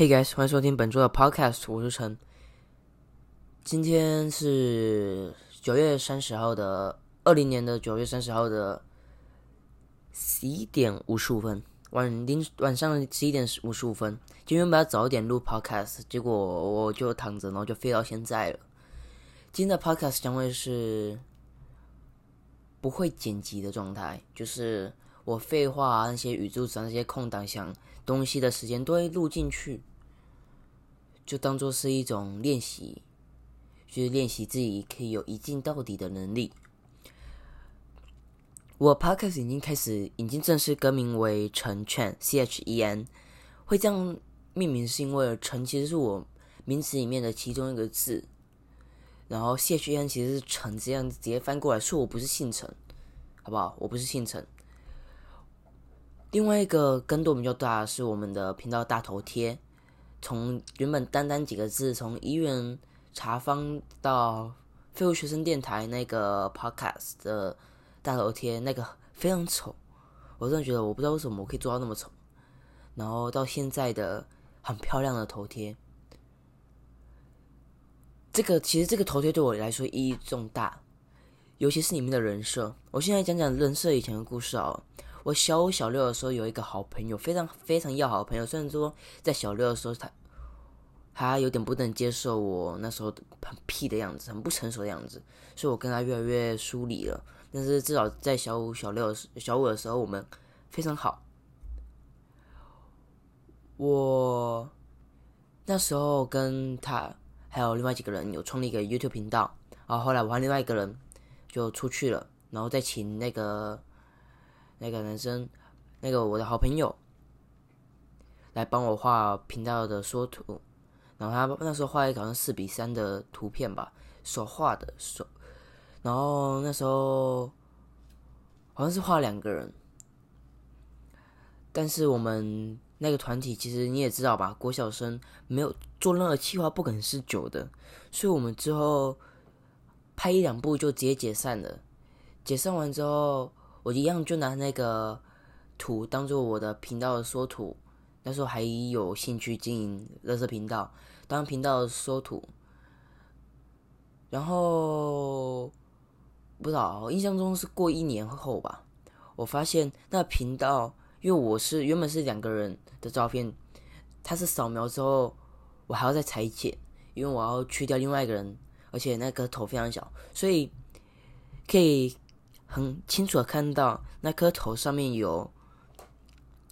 Hey guys，欢迎收听本周的 Podcast，我是陈。今天是九月三十号的二零年的九月三十号的十一点五十五分，晚零晚上十一点五十五分。今天本来早一点录 Podcast，结果我就躺着，然后就飞到现在了。今天的 Podcast 将会是不会剪辑的状态，就是我废话那些语助词那些空档想东西的时间都会录进去，就当做是一种练习，就是练习自己可以有一镜到底的能力。我 Podcast 已经开始，已经正式更名为陈劝 C H E N，会这样命名是因为陈其实是我名词里面的其中一个字。然后谢学燕其实是陈这样直接翻过来，说我不是姓陈，好不好？我不是姓陈。另外一个更多比较大是我们的频道大头贴，从原本单单几个字，从医院查方到废物学生电台那个 podcast 的大头贴，那个非常丑，我真的觉得我不知道为什么我可以做到那么丑。然后到现在的很漂亮的头贴。这个其实这个头贴对我来说意义重大，尤其是里面的人设。我现在讲讲人设以前的故事啊。我小五小六的时候有一个好朋友，非常非常要好的朋友。虽然说在小六的时候他他有点不能接受我那时候很屁的样子，很不成熟的样子，所以我跟他越来越疏离了。但是至少在小五小六小五的时候，我们非常好。我那时候跟他。还有另外几个人有创立一个 YouTube 频道，然后后来我和另外一个人就出去了，然后再请那个那个男生，那个我的好朋友来帮我画频道的缩图，然后他那时候画一个好像四比三的图片吧，手画的手，然后那时候好像是画两个人，但是我们。那个团体其实你也知道吧，郭晓生没有做任何计划，不可能是久的，所以我们之后拍一两部就直接解散了。解散完之后，我一样就拿那个图当做我的频道的缩图。那时候还有兴趣经营乐色频道，当频道收徒。然后不知道，印象中是过一年后吧，我发现那频道。因为我是原本是两个人的照片，他是扫描之后，我还要再裁剪，因为我要去掉另外一个人，而且那个头非常小，所以可以很清楚的看到那颗头上面有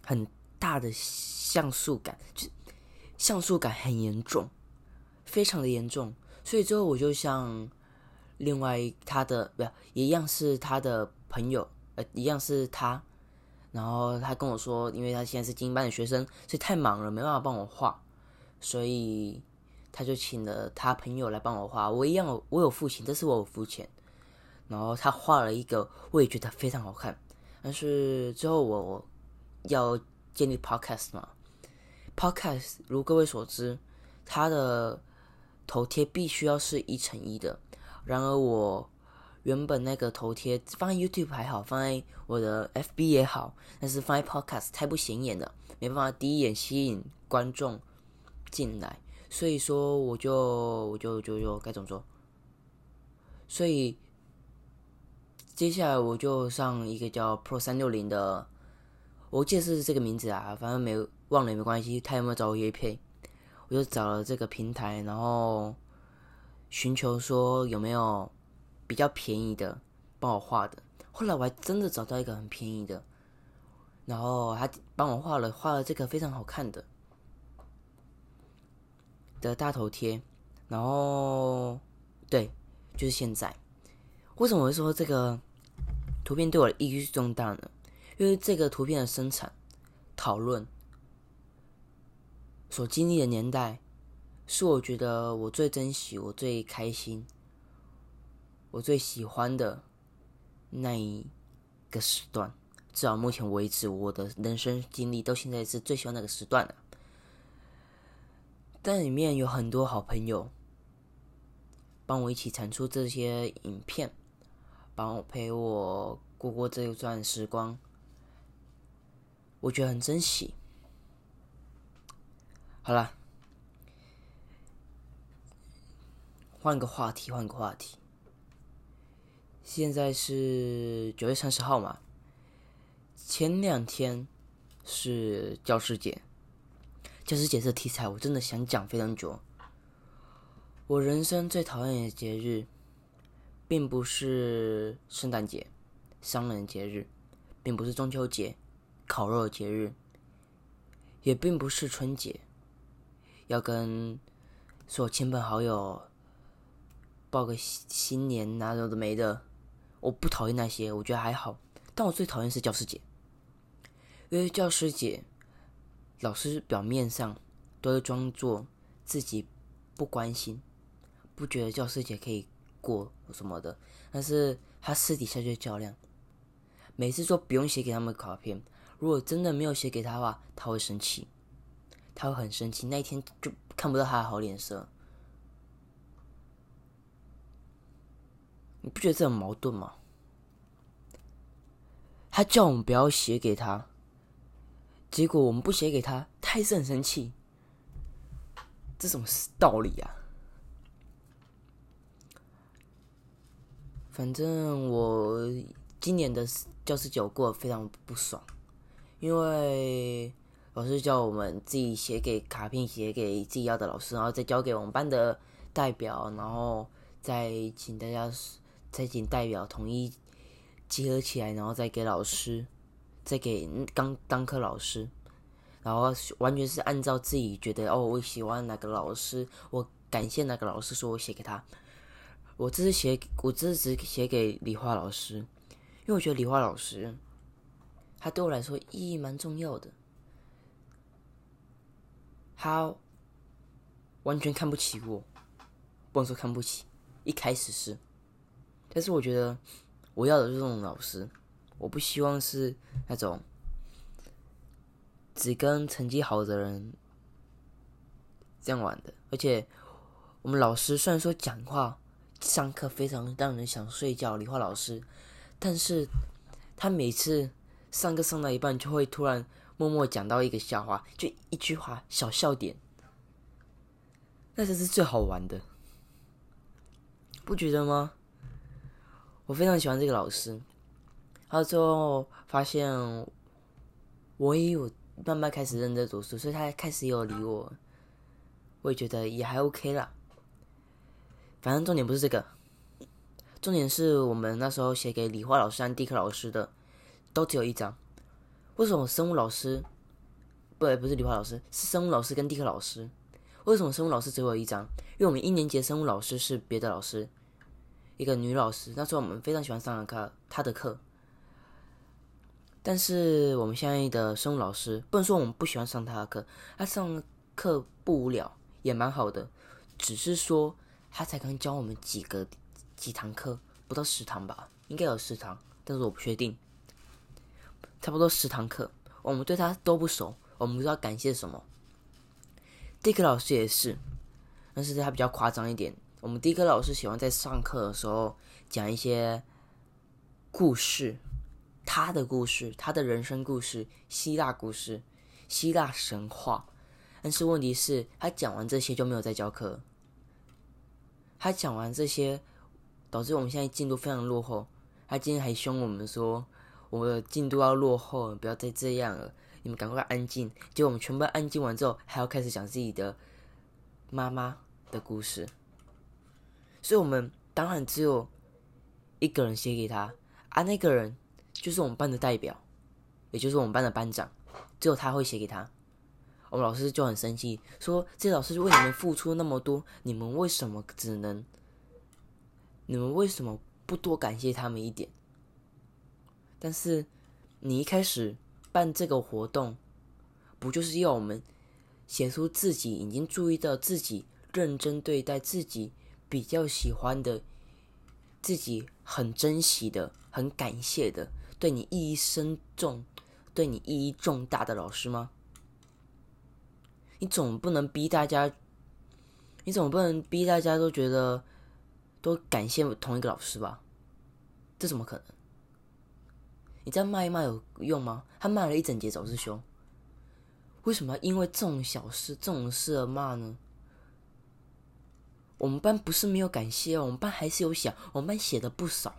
很大的像素感，就像素感很严重，非常的严重，所以之后我就像另外他的不一样是他的朋友，呃，一样是他。然后他跟我说，因为他现在是精英班的学生，所以太忙了，没办法帮我画，所以他就请了他朋友来帮我画。我一样，我有付钱，这是我有付钱。然后他画了一个，我也觉得非常好看。但是之后我要建立 podcast 嘛，podcast 如各位所知，它的头贴必须要是一乘一的。然而我。原本那个头贴放在 YouTube 还好，放在我的 FB 也好，但是放在 Podcast 太不显眼了，没办法第一眼吸引观众进来，所以说我就我就就就该怎么做？所以接下来我就上一个叫 Pro 三六零的，我记得是这个名字啊，反正没有忘了也没关系，他有没有找我约配？我就找了这个平台，然后寻求说有没有。比较便宜的帮我画的，后来我还真的找到一个很便宜的，然后他帮我画了画了这个非常好看的的大头贴，然后对，就是现在，为什么会说这个图片对我的意义是重大呢？因为这个图片的生产讨论所经历的年代，是我觉得我最珍惜、我最开心。我最喜欢的那一个时段，至少目前为止，我的人生经历到现在是最喜欢那个时段的。但里面有很多好朋友，帮我一起产出这些影片，帮我陪我过过这一段时光，我觉得很珍惜。好了换个话题换个话题。现在是九月三十号嘛。前两天是教师节。教师节这题材我真的想讲非常久。我人生最讨厌的节日并不是圣诞节商人节日并不是中秋节烤肉节日也并不是春节。要跟所有亲朋好友报个新新年哪有的没的。我不讨厌那些，我觉得还好。但我最讨厌是教师节，因为教师节，老师表面上都会装作自己不关心，不觉得教师节可以过什么的，但是他私底下就较量。每次说不用写给他们卡片，如果真的没有写给他的话，他会生气，他会很生气，那一天就看不到他的好脸色。你不觉得这很矛盾吗？他叫我们不要写给他，结果我们不写给他，他还是很生气。这什么道理啊？反正我今年的教师节过得非常不爽，因为老师叫我们自己写给卡片，写给自己要的老师，然后再交给我们班的代表，然后再请大家。再请代表统一集合起来，然后再给老师，再给刚当课老师，然后完全是按照自己觉得哦，我喜欢哪个老师，我感谢哪个老师，说我写给他。我这是写，我这是只写给理化老师，因为我觉得理化老师他对我来说意义蛮重要的。他完全看不起我，不能说看不起，一开始是。但是我觉得我要的是这种老师，我不希望是那种只跟成绩好的人这样玩的。而且我们老师虽然说讲话上课非常让人想睡觉，理化老师，但是他每次上课上到一半就会突然默默讲到一个笑话，就一句话小笑点，那才是最好玩的，不觉得吗？我非常喜欢这个老师，他最后发现我也有慢慢开始认真读书，所以他开始有理我，我也觉得也还 OK 啦。反正重点不是这个，重点是我们那时候写给理化老师和地科老师的都只有一张。为什么生物老师不不是理化老师是生物老师跟地科老师？为什么生物老师只有一张？因为我们一年级生物老师是别的老师。一个女老师，那时候我们非常喜欢上的课，她的课。但是我们现在的生物老师，不能说我们不喜欢上她的课，她上课不无聊，也蛮好的。只是说她才刚教我们几个几堂课，不到十堂吧，应该有十堂，但是我不确定。差不多十堂课，我们对他都不熟，我们不知道感谢什么。地科老师也是，但是他比较夸张一点。我们第一科老师喜欢在上课的时候讲一些故事，他的故事，他的人生故事，希腊故事，希腊神话。但是问题是，他讲完这些就没有再教课。他讲完这些，导致我们现在进度非常落后。他今天还凶我们说，我的进度要落后，不要再这样了，你们赶快安静。结果我们全部安静完之后，还要开始讲自己的妈妈的故事。所以我们当然只有一个人写给他，啊，那个人就是我们班的代表，也就是我们班的班长，只有他会写给他。我们老师就很生气，说：“这老师为你们付出那么多，你们为什么只能？你们为什么不多感谢他们一点？但是你一开始办这个活动，不就是要我们写出自己已经注意到自己认真对待自己？”比较喜欢的，自己很珍惜的、很感谢的、对你意义深重、对你意义重大的老师吗？你总不能逼大家，你总不能逼大家都觉得都感谢同一个老师吧？这怎么可能？你这样骂一骂有用吗？他骂了一整节早自修，为什么因为这种小事、这种事而骂呢？我们班不是没有感谢哦，我们班还是有写，我们班写的不少。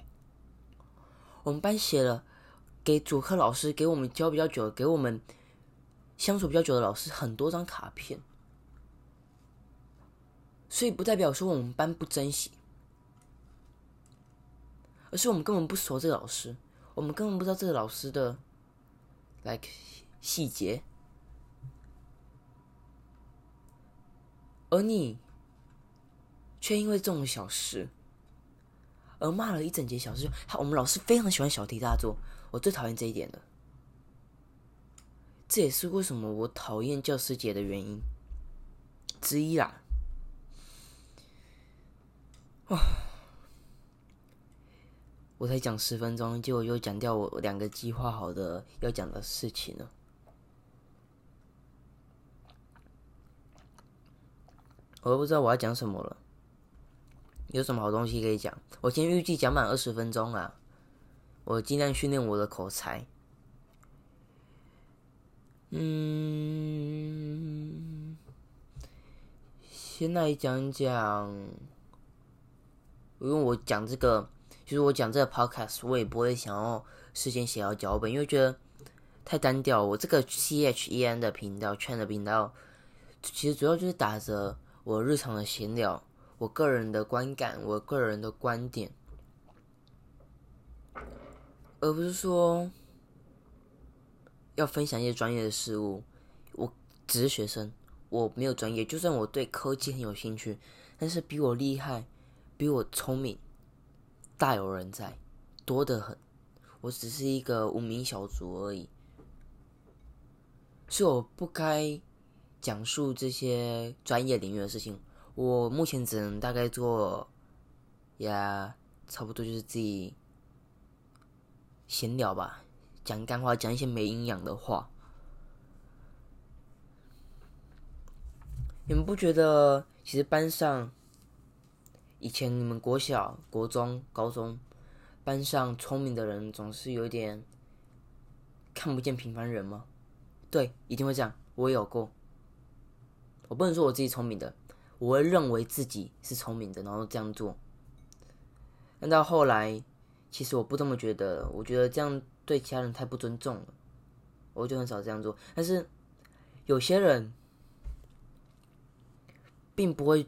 我们班写了给主课老师，给我们教比较久，给我们相处比较久的老师很多张卡片。所以不代表说我们班不珍惜，而是我们根本不熟这个老师，我们根本不知道这个老师的，like 细节，而你却因为这种小事而骂了一整节小事。我们老师非常喜欢小题大做，我最讨厌这一点的，这也是为什么我讨厌教师节的原因之一啦。啊！我才讲十分钟，结果又讲掉我两个计划好的要讲的事情了。我都不知道我要讲什么了，有什么好东西可以讲？我今天预计讲满二十分钟啊，我尽量训练我的口才。嗯，先来讲讲。因为我讲这个，其实我讲这个 podcast，我也不会想要事先写好脚本，因为觉得太单调。我这个 C H E N 的频道、圈的频道，其实主要就是打着我日常的闲聊，我个人的观感，我个人的观点，而不是说要分享一些专业的事物。我只是学生，我没有专业，就算我对科技很有兴趣，但是比我厉害。比我聪明，大有人在，多得很。我只是一个无名小卒而已，是我不该讲述这些专业领域的事情。我目前只能大概做，呀，差不多就是自己闲聊吧，讲干话，讲一些没营养的话。你们不觉得，其实班上？以前你们国小、国中、高中班上聪明的人总是有点看不见平凡人吗？对，一定会这样。我也有过。我不能说我自己聪明的，我会认为自己是聪明的，然后这样做。但到后来，其实我不这么觉得。我觉得这样对其他人太不尊重了，我就很少这样做。但是有些人并不会。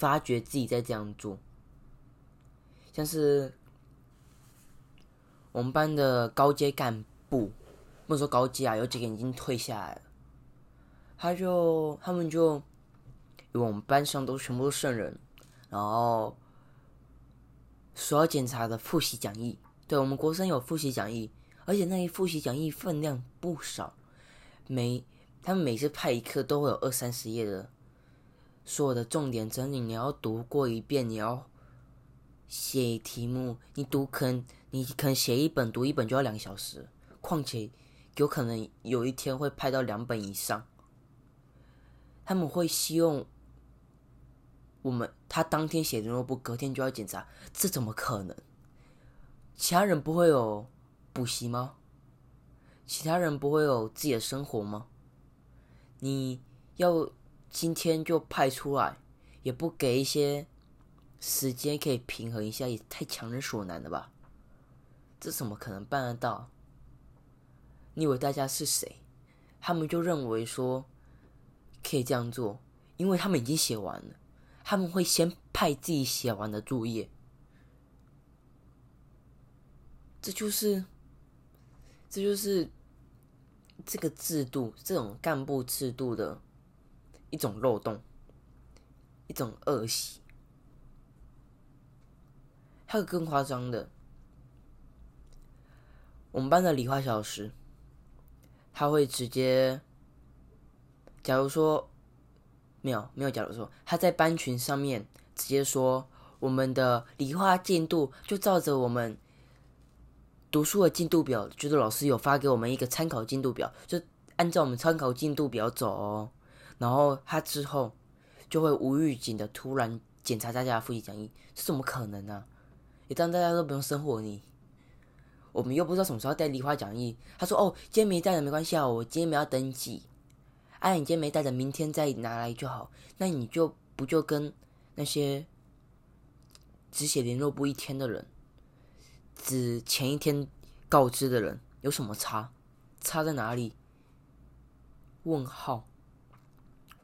发觉自己在这样做，像是我们班的高阶干部，不能说高阶啊，有几个已经退下来了。他就他们就，因为我们班上都全部都圣人，然后所要检查的复习讲义，对我们国生有复习讲义，而且那一复习讲义分量不少，每他们每次派一课都会有二三十页的。所有的重点整理，你要读过一遍，你要写题目，你读可能你可能写一本读一本就要两个小时，况且有可能有一天会拍到两本以上。他们会希望我们他当天写的诺不隔天就要检查，这怎么可能？其他人不会有补习吗？其他人不会有自己的生活吗？你要。今天就派出来，也不给一些时间可以平衡一下，也太强人所难了吧？这怎么可能办得到？你以为大家是谁？他们就认为说可以这样做，因为他们已经写完了，他们会先派自己写完的作业。这就是，这就是这个制度，这种干部制度的。一种漏洞，一种恶习。还有更夸张的，我们班的理化小老师，他会直接，假如说没有没有，假如说他在班群上面直接说，我们的理化进度就照着我们读书的进度表，就是老师有发给我们一个参考进度表，就按照我们参考进度表走哦。然后他之后就会无预警的突然检查大家的复习讲义，这怎么可能呢？也当大家都不用生活你，我们又不知道什么时候带梨花讲义。他说：“哦，今天没带的没关系啊，我今天没要登记。哎，你今天没带的，明天再拿来就好。那你就不就跟那些只写联络簿一天的人，只前一天告知的人有什么差？差在哪里？问号！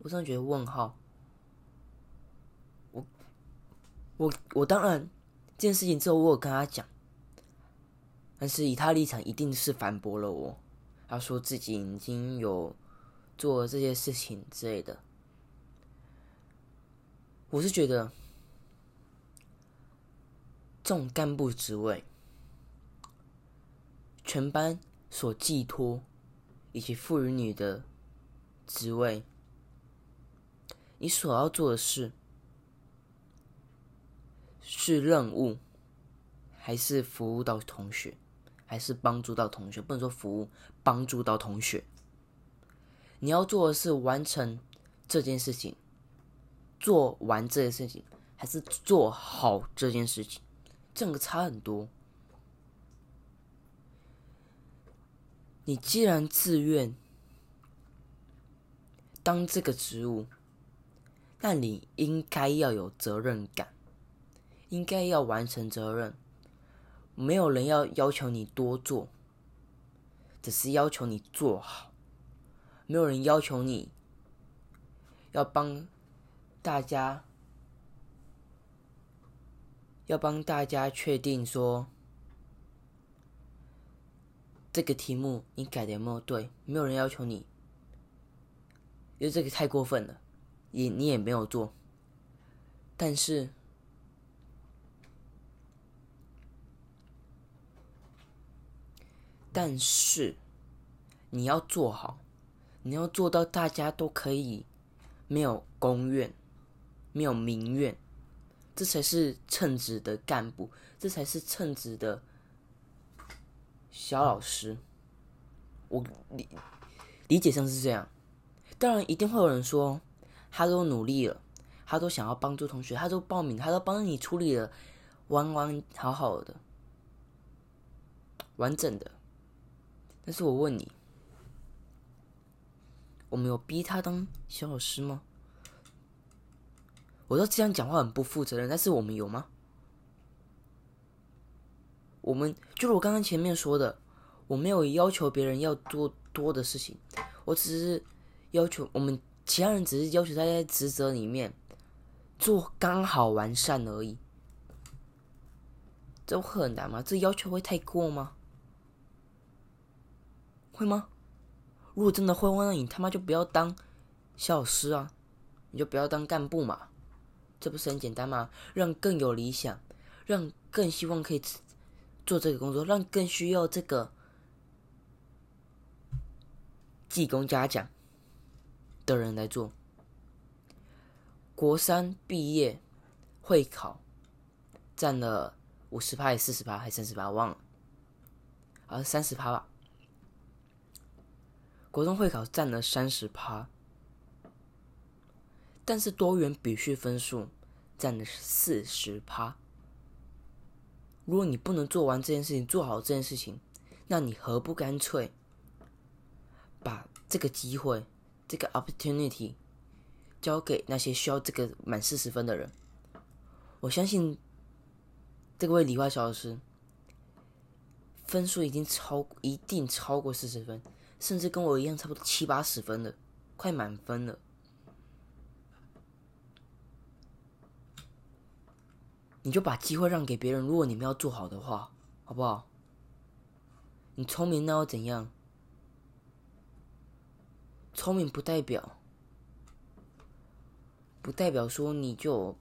我真的觉得问号。我我我当然这件事情之后，我有跟他讲，但是以他立场，一定是反驳了我。他说自己已经有做这些事情之类的。我是觉得，这种干部职位，全班所寄托以及赋予你的职位，你所要做的事是任务，还是服务到同学，还是帮助到同学？不能说服务，帮助到同学。你要做的是完成这件事情。做完这件事情，还是做好这件事情，这个差很多。你既然自愿当这个职务，那你应该要有责任感，应该要完成责任。没有人要要求你多做，只是要求你做好。没有人要求你要帮。大家要帮大家确定说，这个题目你改的有没有对？没有人要求你，因为这个太过分了，也你也没有做。但是，但是你要做好，你要做到大家都可以没有公怨。没有民怨，这才是称职的干部，这才是称职的小老师。我理理解上是这样，当然一定会有人说，他都努力了，他都想要帮助同学，他都报名，他都帮你处理了，完完好好的，完整的。但是我问你，我们有逼他当小老师吗？我说这样讲话很不负责任，但是我们有吗？我们就是我刚刚前面说的，我没有要求别人要做多的事情，我只是要求我们其他人只是要求他在职责里面做刚好完善而已。这会很难吗？这要求会太过吗？会吗？如果真的会，那你他妈就不要当小老师啊，你就不要当干部嘛。这不是很简单吗？让更有理想，让更希望可以做这个工作，让更需要这个技工嘉奖的人来做。国三毕业会考占了五十趴，还是四十趴，还是三十趴？忘了，啊，三十趴吧。国中会考占了三十趴。但是多元比序分数占的是四十趴。如果你不能做完这件事情，做好这件事情，那你何不干脆把这个机会、这个 opportunity 交给那些需要这个满四十分的人？我相信这位理化小老师分数已经超，一定超过四十分，甚至跟我一样，差不多七八十分了，快满分了。你就把机会让给别人。如果你们要做好的话，好不好？你聪明那又怎样？聪明不代表，不代表说你就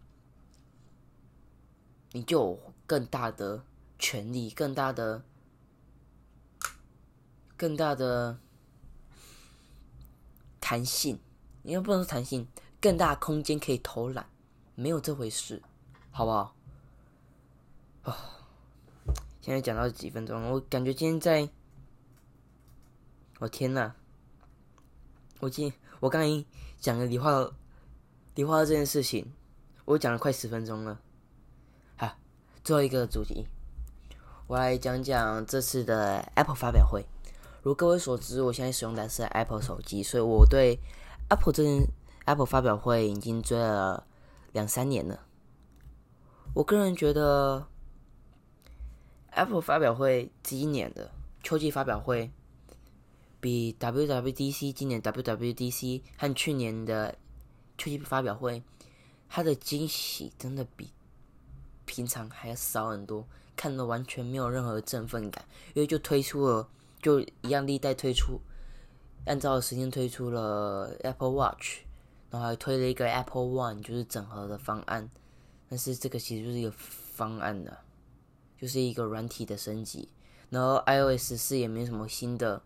你就有更大的权利、更大的、更大的弹性。你又不能说弹性，更大空间可以偷懒，没有这回事，好不好？啊，现在讲到几分钟，我感觉今天在，我天呐，我今我刚才讲了理化理化这件事情，我讲了快十分钟了。好，最后一个主题，我来讲讲这次的 Apple 发表会。如各位所知，我现在使用的是 Apple 手机，所以我对 Apple 这件 Apple 发表会已经追了两三年了。我个人觉得，Apple 发表会今年的秋季发表会，比 WWDC 今年 WWDC 和去年的秋季发表会，它的惊喜真的比平常还要少很多，看的完全没有任何振奋感，因为就推出了，就一样历代推出，按照时间推出了 Apple Watch，然后还推了一个 Apple One，就是整合的方案。但是这个其实就是一个方案的，就是一个软体的升级。然后 iOS 四也没什么新的，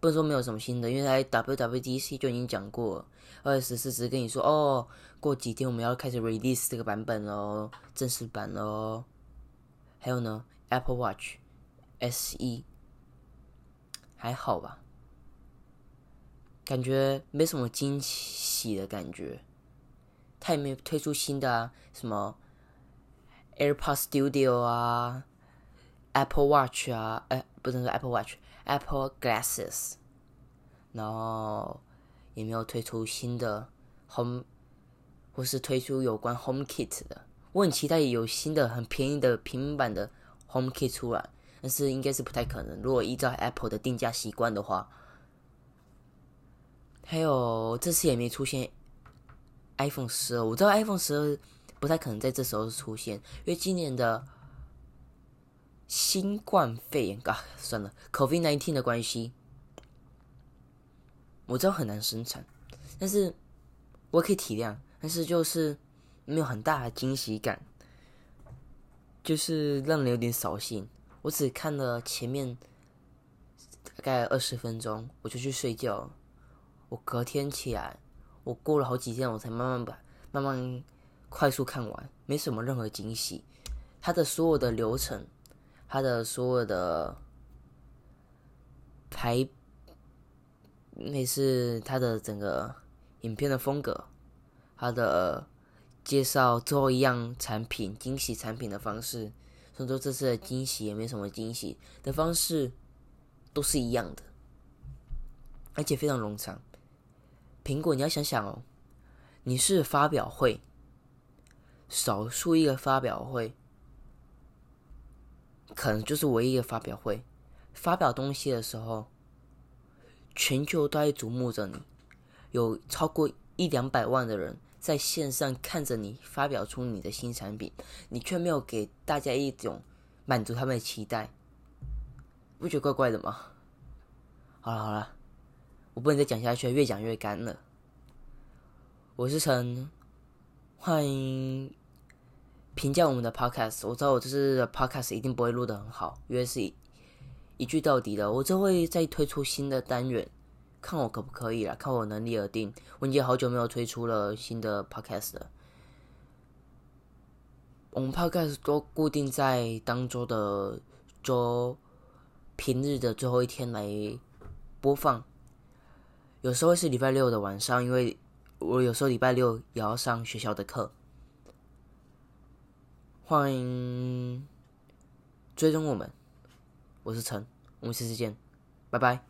不能说没有什么新的，因为在 WWDC 就已经讲过二十四只跟你说哦，过几天我们要开始 release 这个版本喽，正式版喽。还有呢，Apple Watch SE 还好吧，感觉没什么惊喜的感觉。他也没推出新的啊，什么 AirPods Studio 啊，Apple Watch 啊，哎，不能说 Apple Watch Apple Glasses，然后也没有推出新的 Home，或是推出有关 Home Kit 的。我很期待有新的很便宜的平板的 Home Kit 出来，但是应该是不太可能。如果依照 Apple 的定价习惯的话，还有这次也没出现。iPhone 十二，我知道 iPhone 十二不太可能在这时候出现，因为今年的新冠肺炎啊，算了，COVID-19 的关系，我知道很难生产，但是我可以体谅，但是就是没有很大的惊喜感，就是让人有点扫兴。我只看了前面大概二十分钟，我就去睡觉，我隔天起来。我过了好几天，我才慢慢把慢慢快速看完，没什么任何惊喜。它的所有的流程，他的所有的排，那是他的整个影片的风格，他的介绍最后一样产品惊喜产品的方式，所以说这次的惊喜也没什么惊喜的方式，都是一样的，而且非常冗长。苹果，你要想想哦，你是发表会，少数一个发表会，可能就是唯一的发表会。发表东西的时候，全球都在瞩目着你，有超过一两百万的人在线上看着你发表出你的新产品，你却没有给大家一种满足他们的期待，不觉得怪怪的吗？好了好了。我不能再讲下去，越讲越干了。我是陈，欢迎评价我们的 podcast。我知道我这次的 podcast 一定不会录的很好，因为是一一句到底的。我这会再推出新的单元，看我可不可以啦，看我能力而定。我已经好久没有推出了新的 podcast 了。我们 podcast 都固定在当周的周平日的最后一天来播放。有时候是礼拜六的晚上，因为我有时候礼拜六也要上学校的课。欢迎追踪我们，我是陈，我们下次见，拜拜。